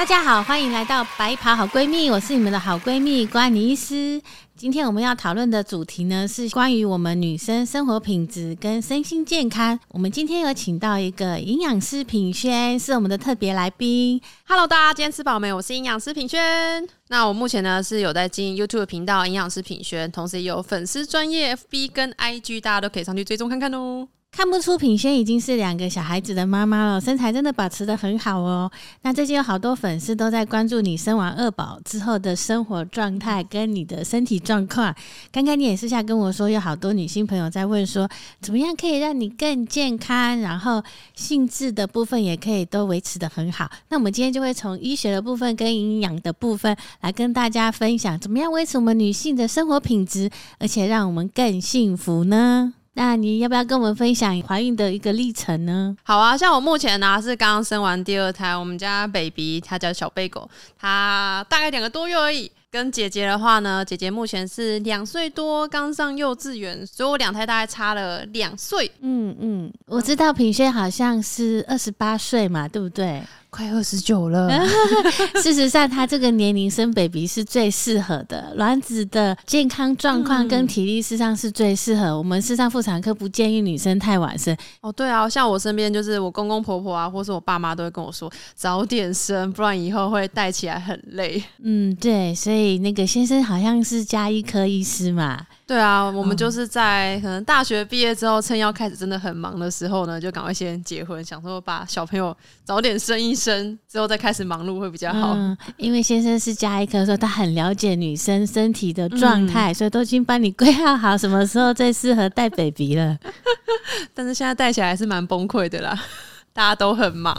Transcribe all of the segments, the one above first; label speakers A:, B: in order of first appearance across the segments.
A: 大家好，欢迎来到白袍好闺蜜，我是你们的好闺蜜关妮医师。今天我们要讨论的主题呢，是关于我们女生生活品质跟身心健康。我们今天有请到一个营养师品轩，是我们的特别来宾。
B: Hello，大家今天吃饱没？我是营养师品轩。那我目前呢是有在经营 YouTube 频道营养师品轩，同时也有粉丝专业 FB 跟 IG，大家都可以上去追踪看看哦。
A: 看不出品轩已经是两个小孩子的妈妈了，身材真的保持的很好哦。那最近有好多粉丝都在关注你生完二宝之后的生活状态跟你的身体状况。刚刚你也私下跟我说，有好多女性朋友在问说，怎么样可以让你更健康，然后性质的部分也可以都维持的很好。那我们今天就会从医学的部分跟营养的部分来跟大家分享，怎么样维持我们女性的生活品质，而且让我们更幸福呢？那你要不要跟我们分享怀孕的一个历程呢？
B: 好啊，像我目前呢、是刚刚生完第二胎，我们家 baby 他叫小贝狗，他大概两个多月而已。跟姐姐的话呢，姐姐目前是两岁多，刚上幼稚园，所以我两胎大概差了两岁，
A: 嗯嗯，我知道品轩好像是二十八岁嘛，对不对？
B: 快二十九了。
A: 事实上，他这个年龄生 baby 是最适合的，卵子的健康状况跟体力事实上是最适合。我们事实上妇产科不建议女生太晚生，
B: 哦，对啊，像我身边就是我公公婆婆啊，或是我爸妈都会跟我说，早点生，不然以后会带起来很累。
A: 嗯，对，所以那个先生好像是加医科医师嘛，
B: 对啊，我们就是在可能大学毕业之后，趁要开始真的很忙的时候呢，就赶快先结婚，想说把小朋友早点生一生，之后再开始忙碌会比较好。
A: 嗯，因为先生是加一科，说他很了解女生身体的状态，所以都已经帮你规划好什么时候最适合带 baby 了。
B: 但是现在带起来还是蛮崩溃的啦，大家都很忙。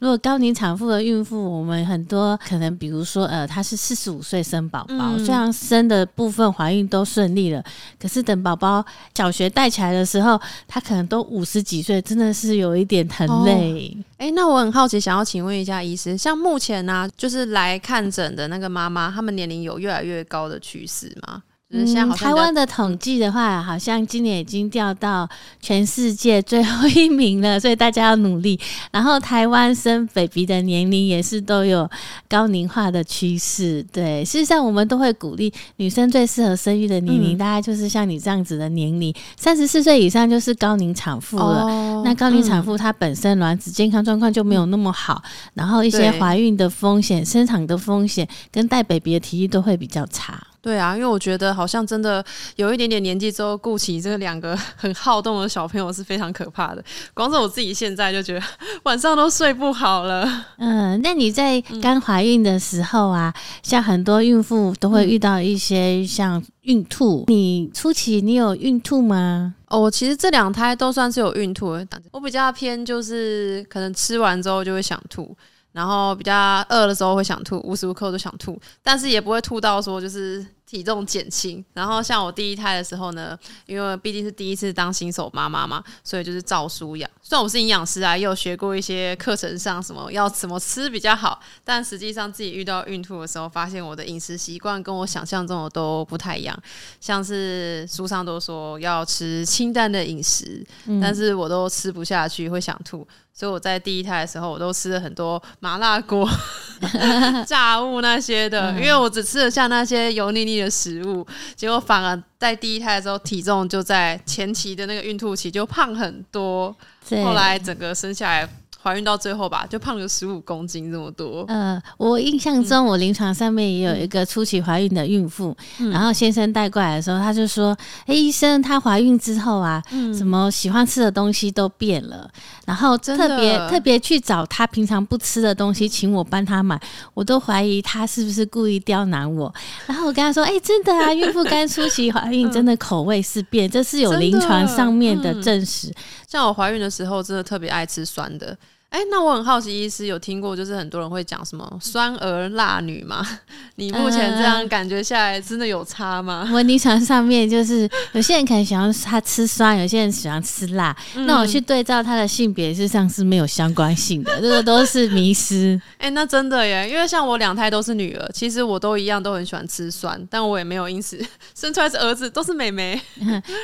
A: 如果高龄产妇的孕妇，我们很多可能，比如说，呃，她是四十五岁生宝宝，
B: 嗯
A: 虽然生的部分怀孕都顺利了，可是等宝宝小学带起来的时候，她可能都五十几岁，真的是有一点疼累。
B: 哎、那我很好奇，想要请问一下医师，像目前呢、就是来看诊的那个妈妈，她们年龄有越来越高的趋势吗？就是现在好像
A: 嗯台湾的统计的话，好像今年已经掉到全世界最后一名了，所以大家要努力。然后台湾生 baby 的年龄也是都有高龄化的趋势。对，事实上我们都会鼓励女生最适合生育的年龄，
B: 嗯
A: 大概就是像你这样子的年龄，三十四岁以上就是高龄产妇了。
B: 哦
A: 那高龄产妇她本身卵子健康状况就没有那么好，然后一些怀孕的风险、生产的风险跟带 baby 的体力都会比较差。
B: 对啊，因为我觉得好像真的有一点点年纪之后，顾起这两个很好动的小朋友是非常可怕的。光是我自己现在就觉得晚上都睡不好了。
A: 嗯，那你在刚怀孕的时候啊，像很多孕妇都会遇到一些像孕吐，你初期你有孕吐吗？
B: 哦，我其实这两胎都算是有孕吐的，我比较偏就是可能吃完之后就会想吐。然后比较饿的时候会想吐，无时无刻都想吐，但是也不会吐到说就是体重减轻。然后像我第一胎的时候呢，因为毕竟是第一次当新手妈妈嘛，所以就是照书养。虽然我是营养师啊，也有学过一些课程上什么要怎么吃比较好，但实际上自己遇到孕吐的时候，发现我的饮食习惯跟我想象中的都不太一样。像是书上都说要吃清淡的饮食，但是我都吃不下去，会想吐。所以我在第一胎的时候，我都吃了很多麻辣锅、炸物那些的，因为我只吃得下那些油腻腻的食物，结果反而在第一胎的时候，体重就在前期的那个孕吐期就胖很多，后来整个生下来，怀孕到最后吧，就胖了十五公斤这么多。
A: 呃，我印象中，我临床上面也有一个初期怀孕的孕妇，
B: 嗯
A: 然后先生带过来的时候，他就说：“哎、医生，她怀孕之后啊，什么喜欢吃的东西都变了，然后特别特别去找她平常不吃的东西，请我帮她买，我都怀疑她是不是故意刁难我。然后我跟他说：，哎、真的啊，孕妇刚初期怀孕，真的口味是变，这是有临床上面的
B: 嗯
A: 证实。
B: 像我怀孕的时候，真的特别爱吃酸的。哎、那我很好奇，医师有听过，就是很多人会讲什么酸儿辣女吗？你目前这样感觉下来，真的有差吗？
A: 我临床上面就是有些人可能喜欢他吃酸，有些人喜欢吃辣。那我去对照他的性别，事实上是没有相关性的，这个都是迷失。
B: 哎、那真的耶，因为像我两胎都是女儿，其实我都一样都很喜欢吃酸，但我也没有因此 生出来是儿子，都是妹妹。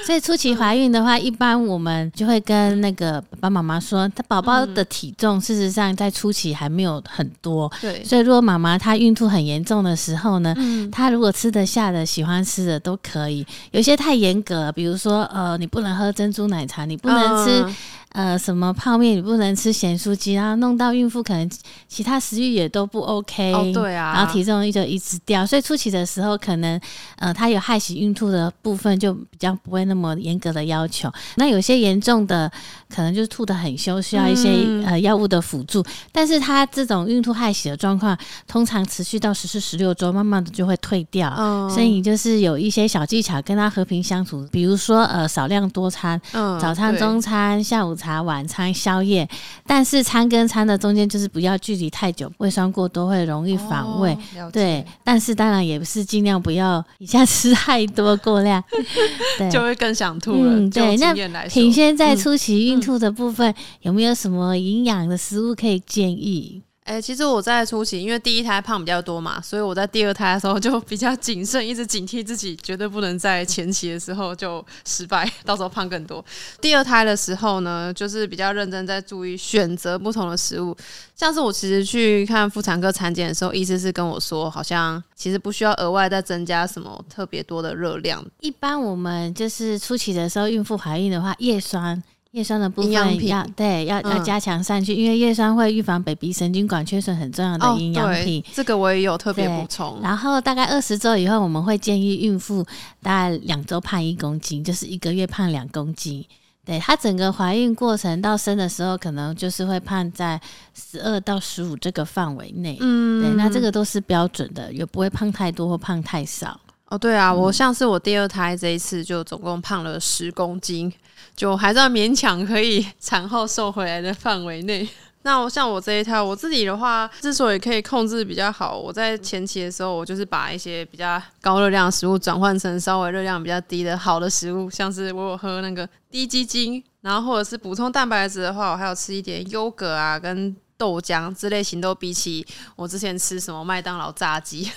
A: 所以初期怀孕的话，一般我们就会跟那个爸爸妈妈说，他宝宝的体重事实上在初期还没有很多，
B: 对，
A: 所以如果妈妈她孕吐很严重的时候呢，
B: 嗯，
A: 她如果吃得下的、喜欢吃的都可以。有些太严格了，比如说呃，你不能喝珍珠奶茶，你不能吃、
B: 嗯
A: 呃什么泡面，你不能吃咸酥鸡，然后弄到孕妇可能其他食欲也都不 OK。
B: 哦，对啊，
A: 然后体重就一直掉，所以初期的时候，可能呃，它有害喜孕吐的部分就比较不会那么严格的要求。那有些严重的，可能就是吐的很凶，需要一些、
B: 嗯
A: 呃药物的辅助。但是它这种孕吐害喜的状况，通常持续到十四、十六周，慢慢的就会退掉。
B: 哦，
A: 所以你就是有一些小技巧跟他和平相处，比如说呃少量多餐，
B: 嗯
A: 早餐、中餐、下午茶、晚餐、宵夜，但是餐跟餐的中间就是不要距离太久，胃酸过多会容易反胃。
B: 哦
A: 对，但是当然也是尽量不要一下吃太多过量。对，
B: 就会更想吐了。
A: 嗯对那品轩在
B: 嗯
A: 初期孕吐的部分、有没有什么营养的食物可以建议？
B: 哎、其实我在初期，因为第一胎胖比较多嘛，所以我在第二胎的时候就比较谨慎，一直警惕自己，绝对不能在前期的时候就失败，到时候胖更多。第二胎的时候呢，就是比较认真在注意选择不同的食物，像是我其实去看妇产科产检的时候，医生是跟我说，好像其实不需要额外再增加什么特别多的热量。
A: 一般我们就是初期的时候，孕妇怀孕的话，叶酸。叶酸的部分要对要要
B: 嗯
A: 加强上去，因为叶酸会预防 baby 神经管缺损很重要的营养品。
B: 对，这个我也有特别
A: 对
B: 补充。
A: 然后大概二十周以后，我们会建议孕妇大概两周胖一公斤，就是一个月胖两公斤。对她整个怀孕过程到生的时候，可能就是会胖在十二到十五这个范围内。
B: 嗯
A: 对，那这个都是标准的，也不会胖太多或胖太少。
B: 哦，对啊，我像是我第二胎这一次就总共胖了十公斤，就还算勉强可以产后瘦回来的范围内。那我像我这一套，我自己的话，之所以可以控制比较好，我在前期的时候，我就是把一些比较高热量的食物转换成稍微热量比较低的好的食物，像是我有喝那个低基精，然后或者是补充蛋白质的话，我还有吃一点优格啊跟豆浆这类型，都比起我之前吃什么麦当劳炸鸡、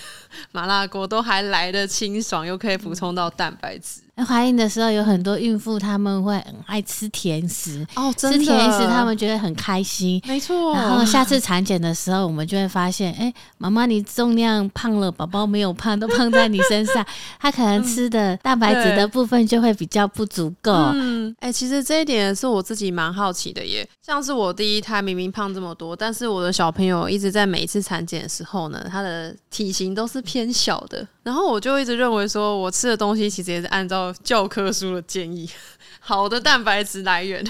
B: 麻辣锅都还来得清爽，又可以补充到蛋白质。
A: 那怀孕的时候，有很多孕妇她们会很爱吃甜食，
B: 哦，
A: 吃甜食她们觉得很开心。
B: 没错。
A: 然后下次产检的时候，我们就会发现，哎、妈妈你重量胖了，宝宝没有胖，都胖在你身上。他可能吃的蛋白质的部分就会比较不足够。
B: 嗯，哎、其实这一点是我自己蛮好奇的耶。像是我第一胎明明胖这么多，但是我的小朋友一直在每一次产检的时候呢，他的体型都是偏小的。然后我就一直认为说，我吃的东西其实也是按照教科书的建议，好的蛋白质来源，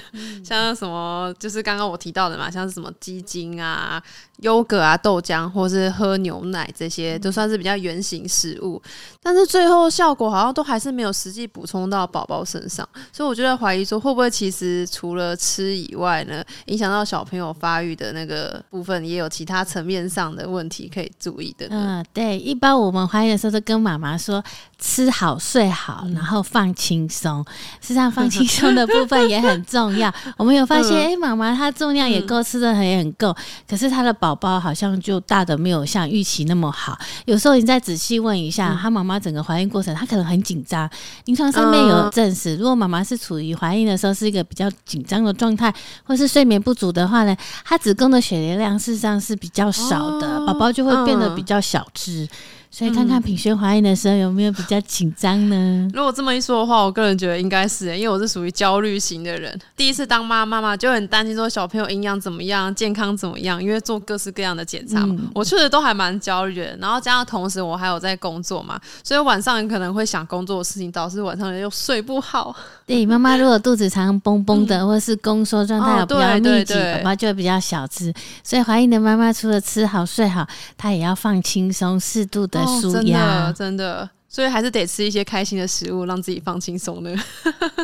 B: 像什么就是刚刚我提到的嘛，像是什么鸡精啊、优格啊、豆浆，或是喝牛奶这些，都算是比较原型食物。但是最后效果好像都还是没有实际补充到宝宝身上，所以我就在怀疑说，会不会其实除了吃以外呢，影响到小朋友发育的那个部分，也有其他层面上的问题可以注意的呢？
A: 嗯，对，一般我们怀孕的时候都跟妈妈说，吃好睡好，然后放轻松。事实上，放轻松的部分也很重要。我们有发现，哎、妈妈她重量也够，吃的也很够，可是她的宝宝好像就大的没有像预期那么好。有时候你再仔细问一下，她妈妈整个怀孕过程，她可能很紧张。临床上面有证实，如果妈妈是处于怀孕的时候是一个比较紧张的状态，或是睡眠不足的话呢，她子宫的血流量事实上是比较少的，
B: 哦
A: 宝宝就会变得
B: 嗯
A: 比较小只。所以看看品轩怀孕的时候有没有比较紧张呢？
B: 如果这么一说的话，我个人觉得应该是，因为我是属于焦虑型的人。第一次当妈妈嘛，就很担心说小朋友营养怎么样、健康怎么样，因为做各式各样的检查嘛，
A: 嗯
B: 我确实都还蛮焦虑的。然后加上同时我还有在工作嘛，所以晚上可能会想工作的事情，导致晚上又睡不好。
A: 对，妈妈如果肚子常绷绷的，或是宫缩状态比较
B: 对
A: 密集，宝宝就会比较小只。所以怀孕的妈妈除了吃好睡好，她也要放轻松，适度的
B: 哦
A: 舒压。
B: 真的真的，所以还是得吃一些开心的食物，让自己放轻松的。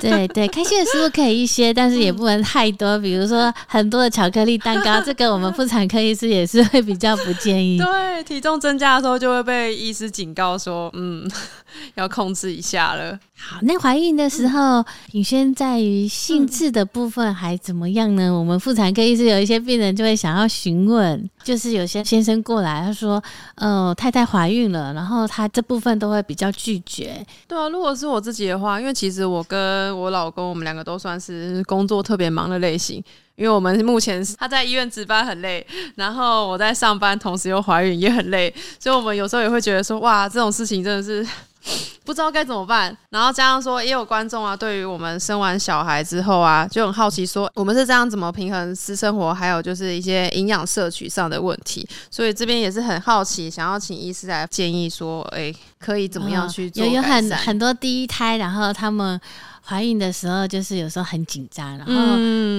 A: 对对，开心的食物可以一些，但是也不能太多。比如说很多的巧克力蛋糕，这个我们妇产科医师也是会比较不建议。
B: 对，体重增加的时候就会被医师警告说，嗯，要控制一下了。
A: 好，那怀孕的时候，品轩在于性质的部分还怎么样呢？我们妇产科医师有一些病人就会想要询问，就是有些先生过来，他说，呃，太太怀孕了，然后他这部分都会比较拒绝。
B: 对啊，如果是我自己的话，因为其实我跟我老公，我们两个都算是工作特别忙的类型。因为我们目前他在医院值班很累，然后我在上班，同时又怀孕也很累，所以我们有时候也会觉得说，哇，这种事情真的是 不知道该怎么办。然后加上说，也有观众啊，对于我们生完小孩之后啊，就很好奇说，我们是这样怎么平衡私生活，还有就是一些营养摄取上的问题。所以这边也是很好奇，想要请医师来建议说，哎，可以怎么样去做？
A: 有有很很多第一胎，然后他们。怀孕的时候，就是有时候很紧张，然后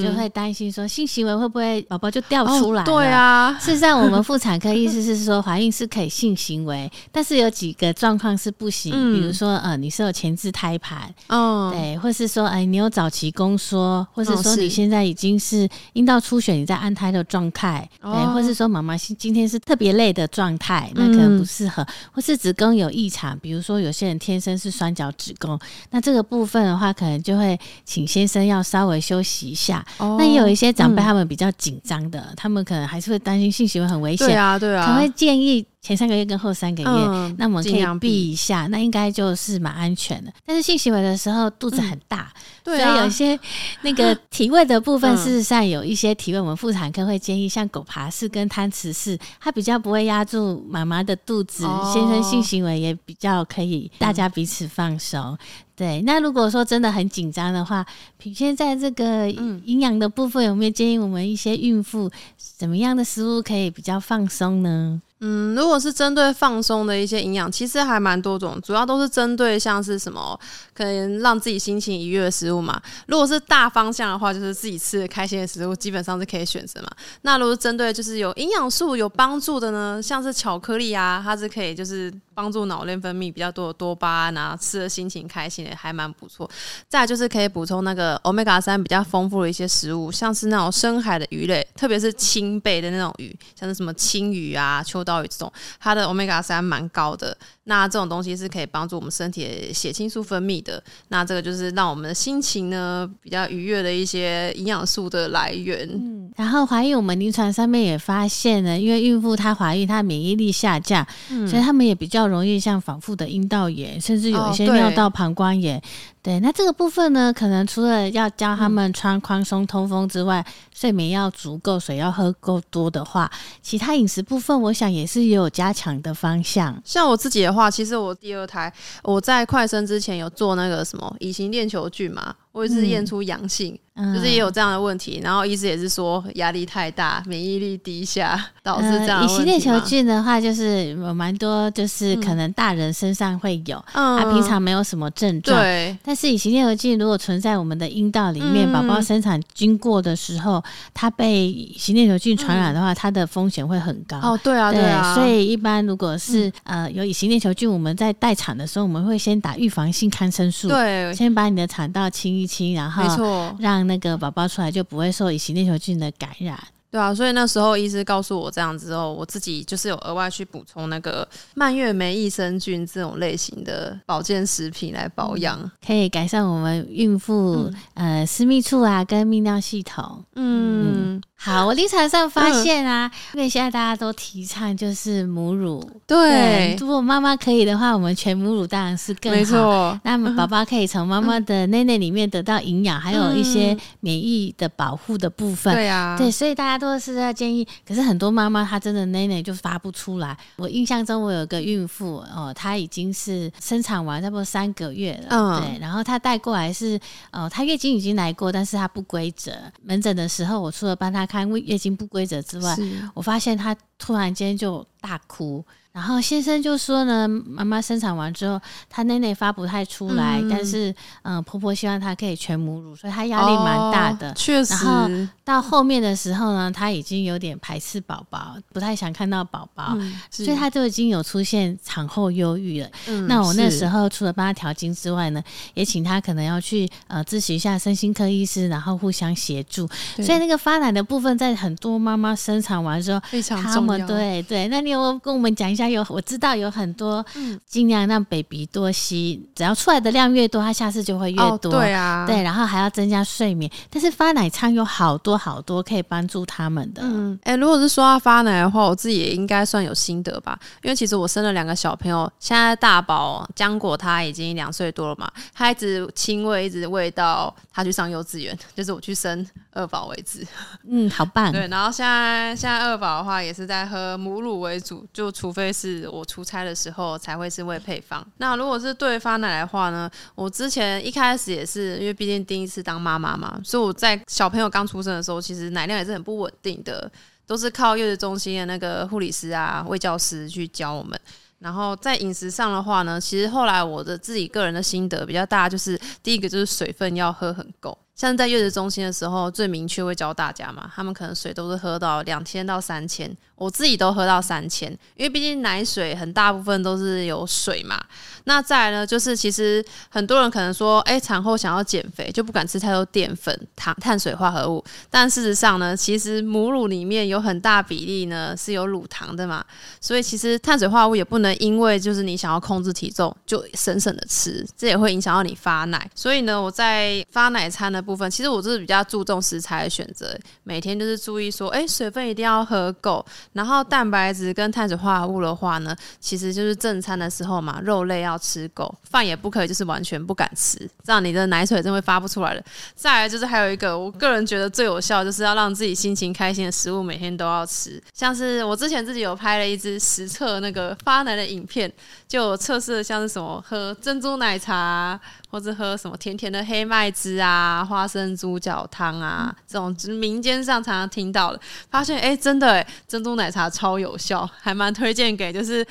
A: 就会担心说性行为会不会宝宝就掉出来？
B: 对啊，
A: 事实上，我们妇产科意思是说，怀孕是可以性行为，但是有几个状况是不行，比如说呃，你是有前置胎盘，哦，对，或是说哎，你有早期宫缩，或是说你现在已经是阴道出血，你在安胎的状态，对，或是说妈妈今天是特别累的状态，那可能不适合，或是子宫有异常，比如说有些人天生是双角子宫，那这个部分的话。可能就会请先生要稍微休息一下。那也有一些长辈他们比较紧张的，他们可能还是会担心性行为很危险。
B: 对啊，对啊，
A: 可能会建议。前三个月跟后三个月，那我们可以避一下，那应该就是蛮安全的。但是性行为的时候肚子很大，所以有一些那个体位的部分，事实上有一些体位，我们妇产科会建议像狗爬式跟贪吃式，它比较不会压住妈妈的肚子，先生性行为也比较可以，大家彼此放松。对，那如果说真的很紧张的话，品现在这个营养的部分，有没有建议我们一些孕妇怎么样的食物可以比较放松呢？
B: 嗯，如果是针对放松的一些营养，其实还蛮多种，主要都是针对像是什么可能让自己心情愉悦的食物嘛。如果是大方向的话，就是自己吃的开心的食物，基本上是可以选择嘛。那如果针对就是有营养素有帮助的呢，像是巧克力啊，它是可以就是帮助脑内分泌比较多的多巴胺啊，吃的心情开心的还蛮不错。再就是可以补充那个欧米伽三比较丰富的一些食物，像是那种深海的鱼类，特别是青贝的那种鱼，像是什么青鱼啊、秋刀鱼这种，它的欧米伽三蛮高的。那这种东西是可以帮助我们身体的血清素分泌的。那这个就是让我们的心情呢比较愉悦的一些营养素的来源。
A: 嗯，然后怀孕，我们临床上面也发现呢，因为孕妇她怀孕，她免疫力下降，所以他们也比较容易像反复的阴道炎，甚至有一些尿道膀胱炎。对，那这个部分呢，可能除了要教他们穿宽松通风之外，睡眠要足够，水要喝够多的话，其他饮食部分，我想也是也有加强的方向。
B: 像我自己的话，其实我第二胎我在快生之前有做那个什么乙型链球菌嘛。我也是验出阳性，就是也有这样的问题。然后医师也是说压力太大，免疫力低下导致这样。乙型
A: 链球菌的话，就是有蛮多，就是可能大人身上会有，啊平常没有什么症状。
B: 对。
A: 但是乙型链球菌如果存在我们的阴道里面，宝宝生产经过的时候，它被乙型链球菌传染的话，它的风险会很高。
B: 哦，对啊，对啊。
A: 所以一般如果是呃有乙型链球菌，我们在待产的时候，我们会先打预防性抗生素，
B: 对，
A: 先把你的产道清。一清，然后让那个宝宝出来就不会受乙型链球菌的感染。
B: 对啊，所以那时候医师告诉我这样之后，我自己就是有额外去补充那个蔓越莓益生菌这种类型的保健食品来保养，
A: 可以改善我们孕妇呃私密处啊跟泌尿系统。嗯。好，我临床上发现啊，因为现在大家都提倡就是母乳，
B: 对，
A: 如果妈妈可以的话，我们全母乳当然是更好。没错，那么宝宝可以从妈妈的内内里面得到营养，还有一些免疫的保护的部分。
B: 对啊，
A: 对，所以大家都是在建议。可是很多妈妈她真的内内就发不出来。我印象中，我有个孕妇哦，她已经是生产完差不多三个月了，嗯，对，然后她带过来是，哦，她月经已经来过，但是她不规则。门诊的时候，我除了帮她。看月经不规则之外，我发现她突然间就大哭。然后先生就说呢，妈妈生产完之后，她内内发不太出来，但是嗯，婆婆希望她可以全母乳，所以她压力蛮大的。
B: 确实，
A: 然后到后面的时候呢，她已经有点排斥宝宝，不太想看到宝宝，所以她就已经有出现产后忧郁了。那我那时候除了帮她调经之外呢，也请她可能要去呃咨询一下身心科医师，然后互相协助。所以那个发奶的部分，在很多妈妈生产完之后，
B: 非常重
A: 要。对对，那你有跟我们讲一下？家有我知道有很多，尽量让 baby 多吸，只要出来的量越多，他下次就会越多。
B: 对啊，
A: 对，然后还要增加睡眠。但是发奶仓有好多好多可以帮助他们的。
B: 嗯，哎，如果是说要发奶的话，我自己也应该算有心得吧，因为其实我生了两个小朋友，现在大宝浆果他已经两岁多了嘛，他一直亲喂，一直喂到他去上幼稚园，就是我去生二宝为止。
A: 嗯，好棒。
B: 对，然后现在现在二宝的话也是在喝母乳为主，就除非是我出差的时候才会是喂配方。那如果是对发奶的话呢，我之前一开始也是因为毕竟第一次当妈妈嘛，所以我在小朋友刚出生的时候，其实奶量也是很不稳定的，都是靠月子中心的那个护理师啊、喂教师去教我们。然后在饮食上的话呢，其实后来我的自己个人的心得比较大，就是第一个就是水分要喝很够。像在月子中心的时候，最明确会教大家嘛，他们可能水都是喝到两千到三千，我自己都喝到三千，因为毕竟奶水很大部分都是有水嘛。那再来呢，就是其实很多人可能说，哎，产后想要减肥就不敢吃太多淀粉、糖、碳水化合物，但事实上呢，其实母乳里面有很大比例呢是有乳糖的嘛，所以其实碳水化合物也不能因为就是你想要控制体重就省省的吃，这也会影响到你发奶。所以呢，我在发奶餐的部分，其实我就是比较注重食材的选择，每天就是注意说，哎，水分一定要喝够，然后蛋白质跟碳水化合物的话呢，其实就是正餐的时候嘛，肉类要。要吃够饭也不可以，就是完全不敢吃，这样你的奶水真会发不出来的。再来就是还有一个，我个人觉得最有效，就是要让自己心情开心的食物每天都要吃。像是我之前自己有拍了一支实测那个发奶的影片，就测试像是什么喝珍珠奶茶，或者喝什么甜甜的黑麦汁啊、花生猪脚汤啊这种，就是民间上常常听到的，发现哎，真的哎，珍珠奶茶超有效，还蛮推荐给就是。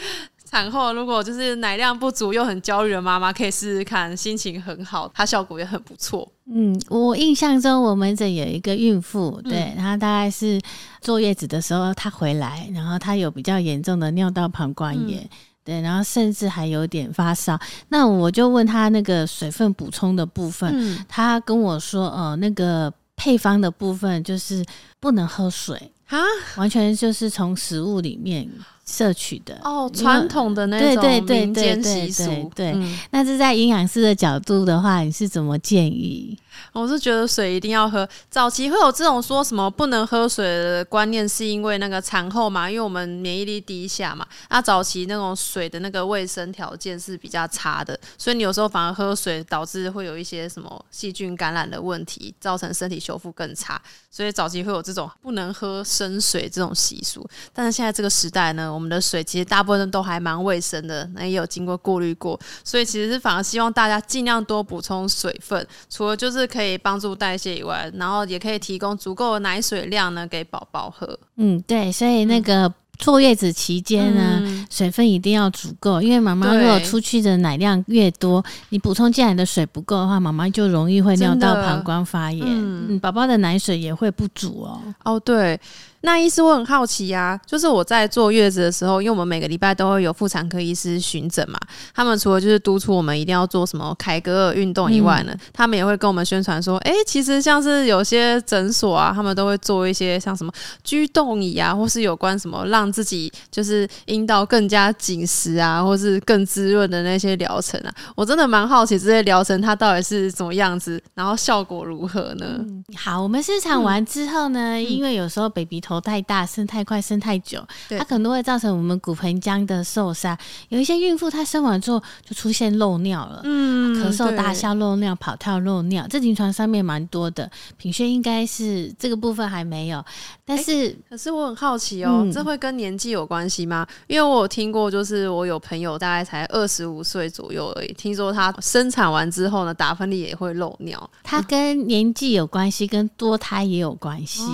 B: 产后如果就是奶量不足又很焦虑的妈妈，可以试试看，心情很好，它效果也很不错。
A: 嗯，我印象中我们这有一个孕妇，对，她大概是坐月子的时候，她回来，然后她有比较严重的尿道膀胱炎，对，然后甚至还有点发烧。那我就问他那个水分补充的部分，他跟我说，呃，那个配方的部分就是不能喝水啊，完全就是从食物里面。摄取的
B: 哦，传统的那种民间习俗，
A: 对，那是在营养师的角度的话，你是怎么建议？
B: 我是觉得水一定要喝。早期会有这种说什么不能喝水的观念，是因为那个产后嘛，因为我们免疫力低下嘛。那早期那种水的那个卫生条件是比较差的，所以你有时候反而喝水导致会有一些什么细菌感染的问题，造成身体修复更差。所以早期会有这种不能喝生水这种习俗。但是现在这个时代呢，我们的水其实大部分都还蛮卫生的，那也有经过过滤过，所以其实是反而希望大家尽量多补充水分，除了就是。可以帮助代谢以外，然后也可以提供足够的奶水量呢给宝宝喝。
A: 嗯，对，所以那个坐月子期间呢，水分一定要足够，因为妈妈如果出去的奶量越多，你补充进来的水不够的话，妈妈就容易会尿道膀胱发炎，嗯，宝宝的奶水也会不足哦。
B: 哦，对。那医师，我很好奇呀，就是我在坐月子的时候，因为我们每个礼拜都会有妇产科医师巡诊嘛，他们除了就是督促我们一定要做什么凯格尔运动以外呢，他们也会跟我们宣传说，哎，其实像是有些诊所啊，他们都会做一些像什么居动椅啊，或是有关什么让自己就是阴道更加紧实啊，或是更滋润的那些疗程啊，我真的蛮好奇这些疗程它到底是怎么样子，然后效果如何呢？
A: 好，我们试产完之后呢，因为有时候 baby 头。头太大，生太快，生太久，它可能会造成我们骨盆腔的受伤。有一些孕妇她生完之后就出现漏尿了，嗯，咳嗽、大笑、漏尿、跑跳、漏尿，这临床上面蛮多的。品轩应该是这个部分还没有，但是
B: 可是我很好奇哦，这会跟年纪有关系吗？因为我有听过，就是我有朋友大概才二十五岁左右而已，听说她生产完之后呢，打喷嚏也会漏尿，
A: 它跟年纪有关系，跟多胎也有关系。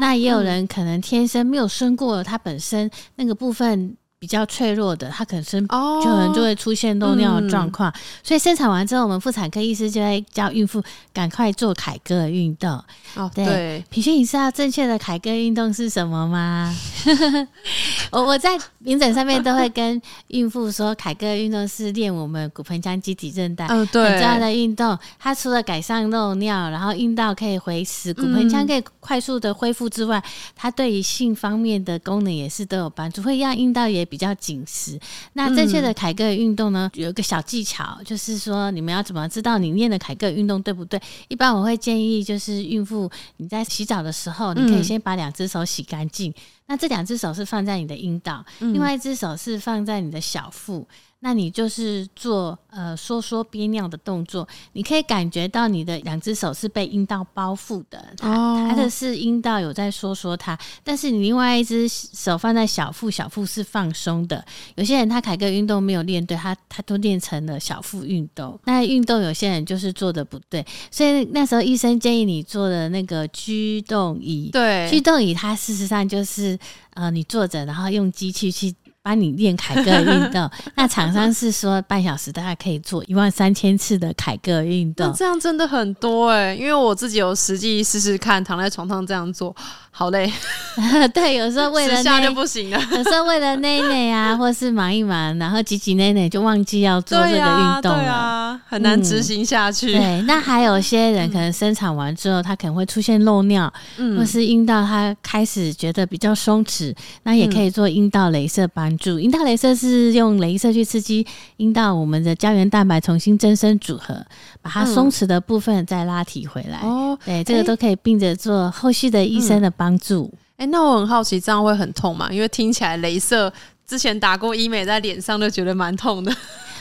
A: 那也有人。可可能天生没有生过，他本身那个部分。比较脆弱的，他可能生就可能就会出现漏尿的状况，所以生产完之后，我们妇产科医师就会叫孕妇赶快做凯歌的运动。
B: 哦，对，
A: 平均你知道正确的凯歌运动是什么吗？我我在门诊上面都会跟孕妇说，凯歌运动是练我们骨盆腔肌底韧带，
B: 嗯，对，
A: 这样的运动，它除了改善漏尿，然后阴道可以回食，骨盆腔可以快速的恢复之外，它对于性方面的功能也是都有帮助，会让阴道也。比较紧实。那正确的凯格尔运动呢，有一个小技巧，就是说你们要怎么知道你练的凯格尔运动对不对？一般我会建议，就是孕妇你在洗澡的时候，你可以先把两只手洗干净。那这两只手是放在你的阴道，另外一只手是放在你的小腹。那你就是做呃缩缩憋尿的动作，你可以感觉到你的两只手是被阴道包覆的，它它的是阴道有在收缩它，但是你另外一只手放在小腹，小腹是放松的。有些人他凯格运动没有练对，他他都练成了小腹运动。那运动有些人就是做的不对，所以那时候医生建议你做的那个居动椅，
B: 对，
A: 居动椅它事实上就是呃你坐着，然后用机器去。帮你练凯格尔运动，那厂商是说半小时大概可以做一万三千次的凯格尔运动，
B: 这样真的很多哎，因为我自己有实际试试看，躺在床上这样做。好累，
A: 对，有时候为了
B: 下就不行了。
A: 有时候为了内内啊，或是忙一忙，然后挤挤内内，就忘记要做这个运动了，
B: 很难执行下去。
A: 对，那还有些人可能生产完之后，他可能会出现漏尿，或是阴道他开始觉得比较松弛，那也可以做阴道镭射帮助。阴道镭射是用镭射去刺激阴道，我们的胶原蛋白重新增生组合，把它松弛的部分再拉提回来。哦，对，这个都可以并着做，后续的医生的帮。助
B: 哎，那我很好奇，这样会很痛吗？因为听起来镭射之前打过医美在脸上，都觉得蛮痛的。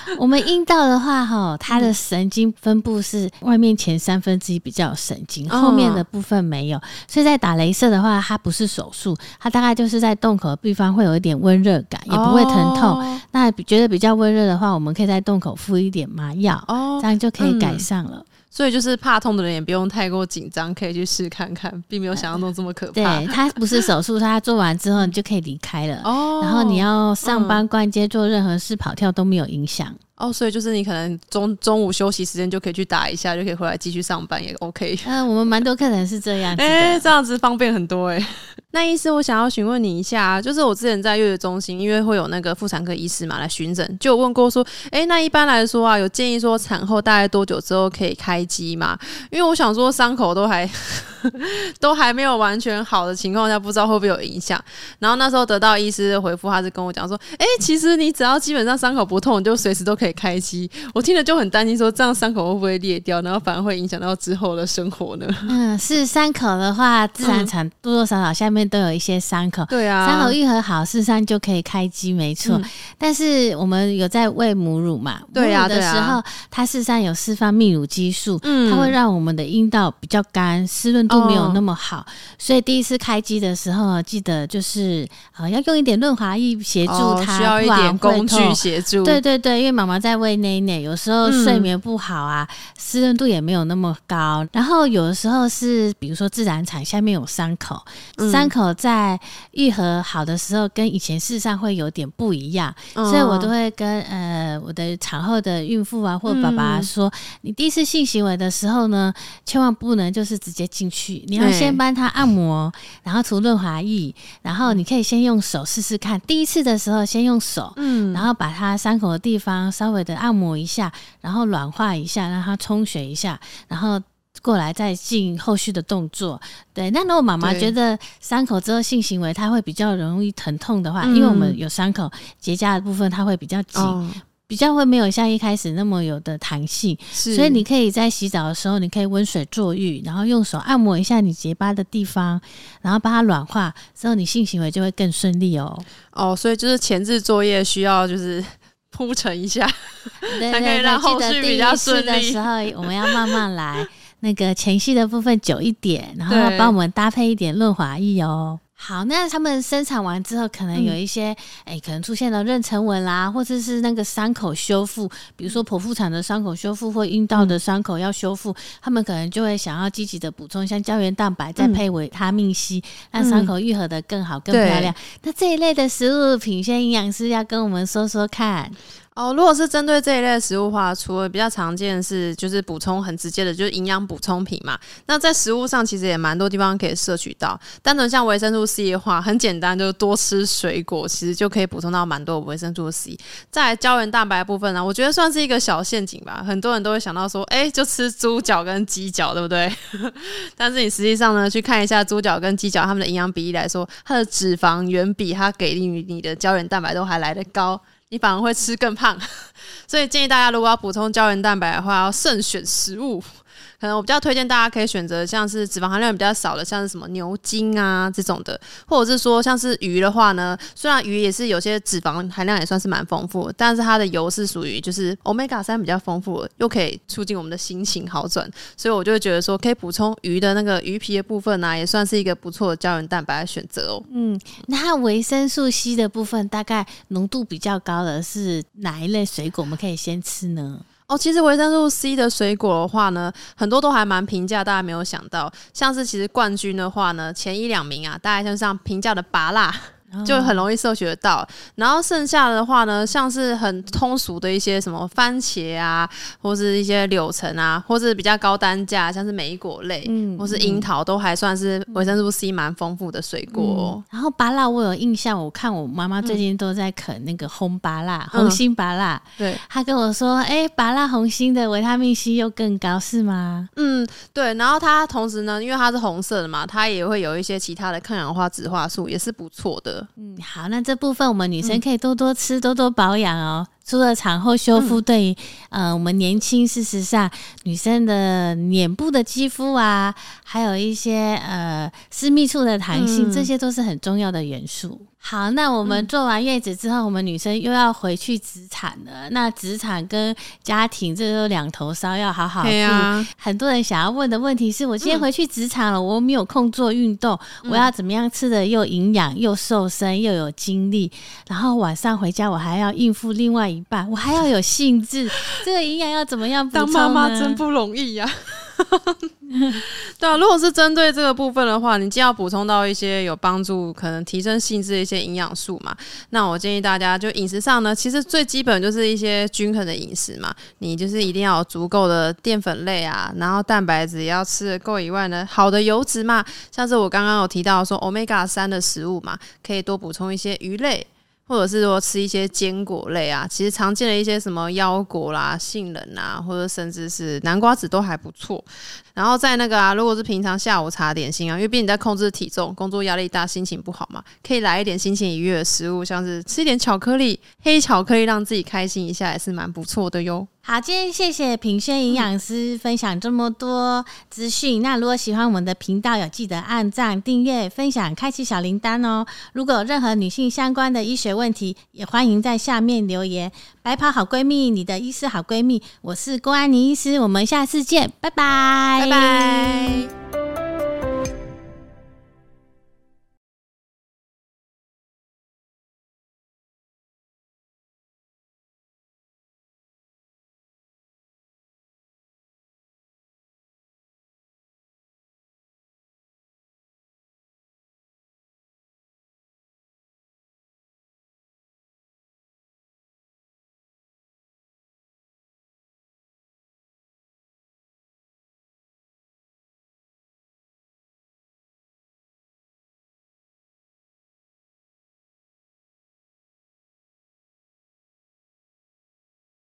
A: 我们阴道的话，哈，它的神经分布是外面前三分之一比较有神经，后面的部分没有。所以在打镭射的话，它不是手术，它大概就是在洞口的地方会有一点温热感，也不会疼痛。那觉得比较温热的话，我们可以在洞口敷一点麻药，这样就可以改善了。
B: 所以就是怕痛的人也不用太过紧张，可以去试看看，并没有想象中这么可
A: 怕。对，它不是手术，它做完之后你就可以离开了。哦，然后你要上班、逛街、做任何事、跑跳都没有影响。
B: 哦，所以就是你可能中中午休息时间就可以去打一下，就可以回来继续上班，也 OK。
A: 嗯，我们蛮多客人是这样子，
B: 哎，这样子方便很多哎。那医师，我想要询问你一下，就是我之前在月子中心，因为会有那个妇产科医师嘛来巡诊，就问过说，哎，那一般来说啊，有建议说产后大概多久之后可以开机嘛？因为我想说伤口都还 都还没有完全好的情况下，不知道会不会有影响。然后那时候得到医师的回复，他是跟我讲说，哎，其实你只要基本上伤口不痛，就随时都可以开机。我听了就很担心，说这样伤口会不会裂掉，然后反而会影响到之后的生活呢？
A: 嗯，是伤口的话，自然产多多少少下面。都有一些伤口，
B: 对啊，
A: 伤口愈合好，事实上就可以开机，没错。但是我们有在喂母乳嘛？
B: 对
A: 啊，的时候它事实上有释放泌乳激素，嗯它会让我们的阴道比较干，湿润度没有那么好。所以第一次开机的时候，记得就是呃要用一点润滑液协助它，
B: 需要一点工具协助。
A: 对对对，因为妈妈在喂奶奶，有时候睡眠不好啊，湿润度也没有那么高。然后有的时候是比如说自然产下面有伤口，伤。口在愈合好的时候，跟以前事实上会有点不一样，所以我都会跟呃我的产后的孕妇啊或爸爸说，你第一次性行为的时候呢，千万不能就是直接进去，你要先帮他按摩，然后涂润滑液，然后你可以先用手试试看，第一次的时候先用手，嗯，然后把他伤口的地方稍微的按摩一下，然后软化一下，让它充血一下，然后。过来再进后续的动作，对。那如果妈妈觉得伤口之后性行为它会比较容易疼痛的话，因为我们有伤口结痂的部分，它会比较紧，比较会没有像一开始那么有的弹性。所以你可以在洗澡的时候，你可以温水坐浴，然后用手按摩一下你结巴的地方，然后把它软化之后，你性行为就会更顺利哦。
B: 哦，所以就是前置作业需要就是 铺陈一下，才可以让后续比较顺利。
A: 的时候，我们要慢慢来。那个前戏的部分久一点，然后帮我们搭配一点润滑液哦。好，那他们生产完之后，可能有一些，哎，可能出现了妊娠纹啦，或者是那个伤口修复，比如说剖腹产的伤口修复或阴道的伤口要修复，他们可能就会想要积极的补充像胶原蛋白，再配维他命 C，让伤口愈合的更好、更漂亮。那这一类的食物品，先营养师要跟我们说说看。
B: 哦，如果是针对这一类食物的话，除了比较常见是就是补充很直接的，就是营养补充品嘛。那在食物上其实也蛮多地方可以摄取到。单纯像维生素 C 的话，很简单，就是多吃水果，其实就可以补充到蛮多维生素 C。在胶原蛋白部分呢，我觉得算是一个小陷阱吧。很多人都会想到说，哎，就吃猪脚跟鸡脚，对不对？但是你实际上呢，去看一下猪脚跟鸡脚它们的营养比例来说，它的脂肪远比它给予你的胶原蛋白都还来得高。你反而会吃更胖，所以建议大家如果要补充胶原蛋白的话，要慎选食物。可能我比较推荐大家可以选择像是脂肪含量比较少的，像是什么牛筋啊这种的，或者是说像是鱼的话呢，虽然鱼也是有些脂肪含量也算是蛮丰富，但是它的油是属于就是 omega 三比较丰富，又可以促进我们的心情好转，所以我就会觉得说可以补充鱼的那个鱼皮的部分呢，也算是一个不错的胶原蛋白的选择哦。
A: 嗯，那维生素 C 的部分大概浓度比较高的是哪一类水果？我们可以先吃呢？
B: 哦，其实维生素 C 的水果的话呢，很多都还蛮平价，大家没有想到，像是其实冠军的话呢，前一两名啊，大概就像平价的拔辣。就很容易摄取得到，然后剩下的话呢，像是很通俗的一些什么番茄啊，或是一些柳橙啊，或是比较高单价，像是莓果类，嗯，或是樱桃，都还算是维生素 C 蛮丰富的水果。
A: 然后芭辣我有印象，我看我妈妈最近都在啃那个红芭辣、红心芭辣，
B: 对，
A: 她跟我说，哎，芭辣红心的维他命 C 又更高，是吗？
B: 嗯，对。然后它同时呢，因为它是红色的嘛，它也会有一些其他的抗氧化植化素，也是不错的。
A: 嗯，好，那这部分我们女生可以多多吃，多多保养哦。除了产后修复，对于呃我们年轻，事实上女生的脸部的肌肤啊，还有一些呃私密处的弹性，这些都是很重要的元素。好，那我们做完月子之后，我们女生又要回去职场了。那职场跟家庭这都两头烧，要好好顾。很多人想要问的问题是：我今天回去职场了，我没有空做运动，我要怎么样吃的又营养又瘦身又有精力？然后晚上回家我还要应付另外一半，我还要有兴致，这个营养要怎么样
B: 当妈妈真不容易呀。对啊，如果是针对这个部分的话，你既要补充到一些有帮助、可能提升性质的一些营养素嘛，那我建议大家就饮食上呢，其实最基本就是一些均衡的饮食嘛，你就是一定要有足够的淀粉类啊，然后蛋白质也要吃的够以外呢，好的油脂嘛，像是我刚刚有提到说 omega 三的食物嘛，可以多补充一些鱼类。或者是说吃一些坚果类啊，其实常见的一些什么腰果啦、杏仁啊，或者甚至是南瓜子都还不错。然后在那个啊，如果是平常下午茶点心啊，因为毕竟在控制体重、工作压力大、心情不好嘛，可以来一点心情愉悦的食物，像是吃一点巧克力、黑巧克力，让自己开心一下，也是蛮不错的哟。
A: 好，今天谢谢品轩营养师分享这么多资讯。那如果喜欢我们的频道，有记得按赞、订阅、分享、开启小铃铛哦。如果有任何女性相关的医学问题，也欢迎在下面留言。白袍好闺蜜，你的医师好闺蜜，我是郭安妮医师，我们下次见，拜拜，
B: 拜拜。